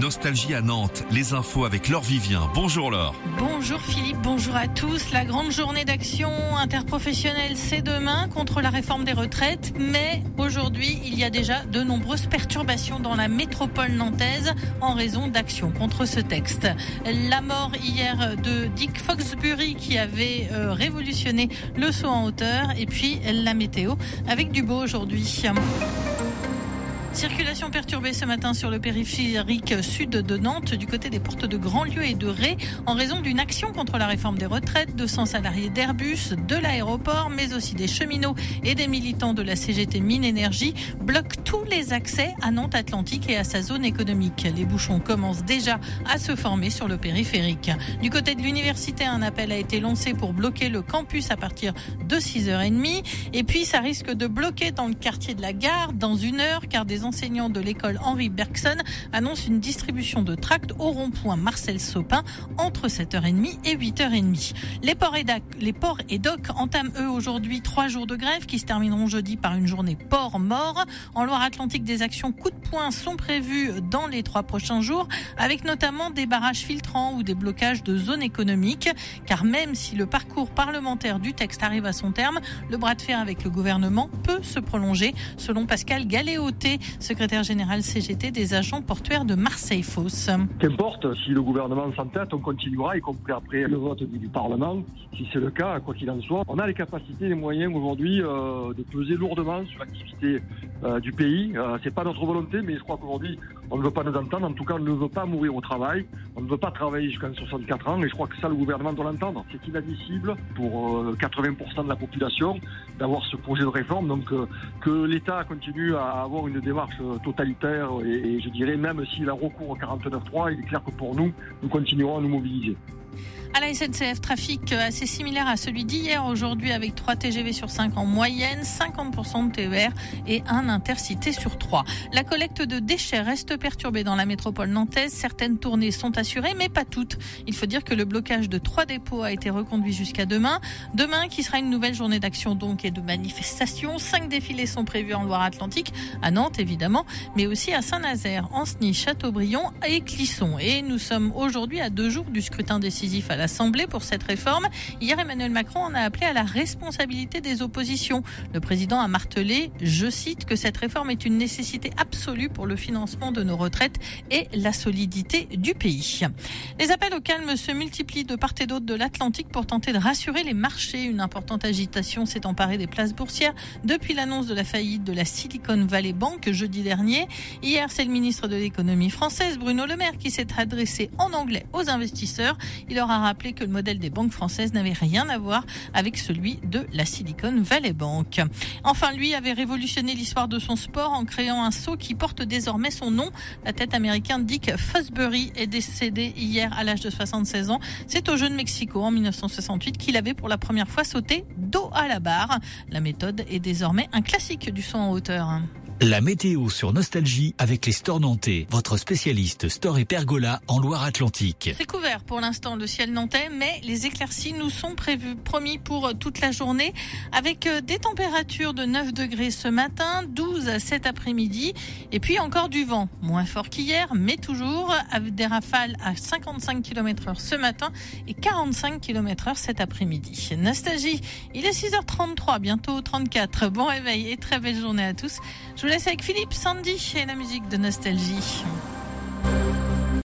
Nostalgie à Nantes, les infos avec Laure Vivien. Bonjour Laure. Bonjour Philippe, bonjour à tous. La grande journée d'action interprofessionnelle, c'est demain contre la réforme des retraites. Mais aujourd'hui, il y a déjà de nombreuses perturbations dans la métropole nantaise en raison d'actions contre ce texte. La mort hier de Dick Foxbury qui avait euh, révolutionné le saut en hauteur et puis la météo avec du beau aujourd'hui. Circulation perturbée ce matin sur le périphérique sud de Nantes, du côté des portes de Grandlieu et de Ré, en raison d'une action contre la réforme des retraites. 200 salariés d'Airbus, de l'aéroport, mais aussi des cheminots et des militants de la CGT Mine Énergie bloquent tous les accès à Nantes Atlantique et à sa zone économique. Les bouchons commencent déjà à se former sur le périphérique. Du côté de l'université, un appel a été lancé pour bloquer le campus à partir de 6h30. Et puis, ça risque de bloquer dans le quartier de la gare dans une heure, car des enseignants de l'école Henri Bergson annoncent une distribution de tracts au rond-point Marcel Sopin entre 7h30 et 8h30. Les ports et, les docks entament eux aujourd'hui trois jours de grève qui se termineront jeudi par une journée port mort. En Loire-Atlantique, des actions coup de poing sont prévues dans les trois prochains jours, avec notamment des barrages filtrants ou des blocages de zones économiques. Car même si le parcours parlementaire du texte arrive à son terme, le bras de fer avec le gouvernement peut se prolonger, selon Pascal Galéoté, secrétaire général CGT des agents portuaires de Marseille-Fosse. Qu'importe, si le gouvernement s'entête, on continuera, y compris après le vote du Parlement. Si c'est le cas, quoi qu'il en soit, on a les capacités, les moyens aujourd'hui euh, de peser lourdement sur l'activité euh, du pays. Euh, c'est pas notre volonté, mais je crois qu'aujourd'hui, on ne veut pas nous entendre. En tout cas, on ne veut pas mourir au travail. On ne veut pas travailler jusqu'à 64 ans. Et je crois que ça, le gouvernement doit l'entendre. C'est inadmissible pour 80% de la population d'avoir ce projet de réforme. Donc, que l'État continue à avoir une démarche totalitaire et, je dirais même s'il a recours au 49.3, il est clair que pour nous, nous continuerons à nous mobiliser. À la SNCF, trafic assez similaire à celui d'hier aujourd'hui avec 3 TGV sur 5 en moyenne, 50% de TER et un intercité sur 3. La collecte de déchets reste perturbée dans la métropole nantaise. Certaines tournées sont assurées, mais pas toutes. Il faut dire que le blocage de trois dépôts a été reconduit jusqu'à demain. Demain, qui sera une nouvelle journée d'action donc et de manifestation. Cinq défilés sont prévus en Loire-Atlantique, à Nantes évidemment, mais aussi à Saint-Nazaire, Ancenis, Châteaubriand et Clisson. Et nous sommes aujourd'hui à deux jours du scrutin décisif à l'Assemblée pour cette réforme. Hier, Emmanuel Macron en a appelé à la responsabilité des oppositions. Le président a martelé, je cite, que cette réforme est une nécessité absolue pour le financement de nos retraites et la solidité du pays. Les appels au calme se multiplient de part et d'autre de l'Atlantique pour tenter de rassurer les marchés. Une importante agitation s'est emparée des places boursières depuis l'annonce de la faillite de la Silicon Valley Bank jeudi dernier. Hier, c'est le ministre de l'économie française, Bruno Le Maire, qui s'est adressé en anglais aux investisseurs. Il aura rappeler que le modèle des banques françaises n'avait rien à voir avec celui de la Silicon Valley Bank. Enfin, lui avait révolutionné l'histoire de son sport en créant un saut qui porte désormais son nom. La tête américaine Dick Fosbury est décédé hier à l'âge de 76 ans. C'est au Jeux de Mexico en 1968 qu'il avait pour la première fois sauté dos à la barre. La méthode est désormais un classique du saut en hauteur. La météo sur Nostalgie avec les stores nantais, votre spécialiste store et pergola en Loire-Atlantique. C'est couvert pour l'instant le ciel nantais, mais les éclaircies nous sont prévues, promis pour toute la journée, avec euh, des températures de 9 degrés ce matin, 12 cet après-midi, et puis encore du vent, moins fort qu'hier, mais toujours avec des rafales à 55 km heure ce matin et 45 km heure cet après-midi. Nostalgie, il est 6h33, bientôt 34. Bon réveil et très belle journée à tous. Je vous laisse avec Philippe Sandy et la musique de Nostalgie.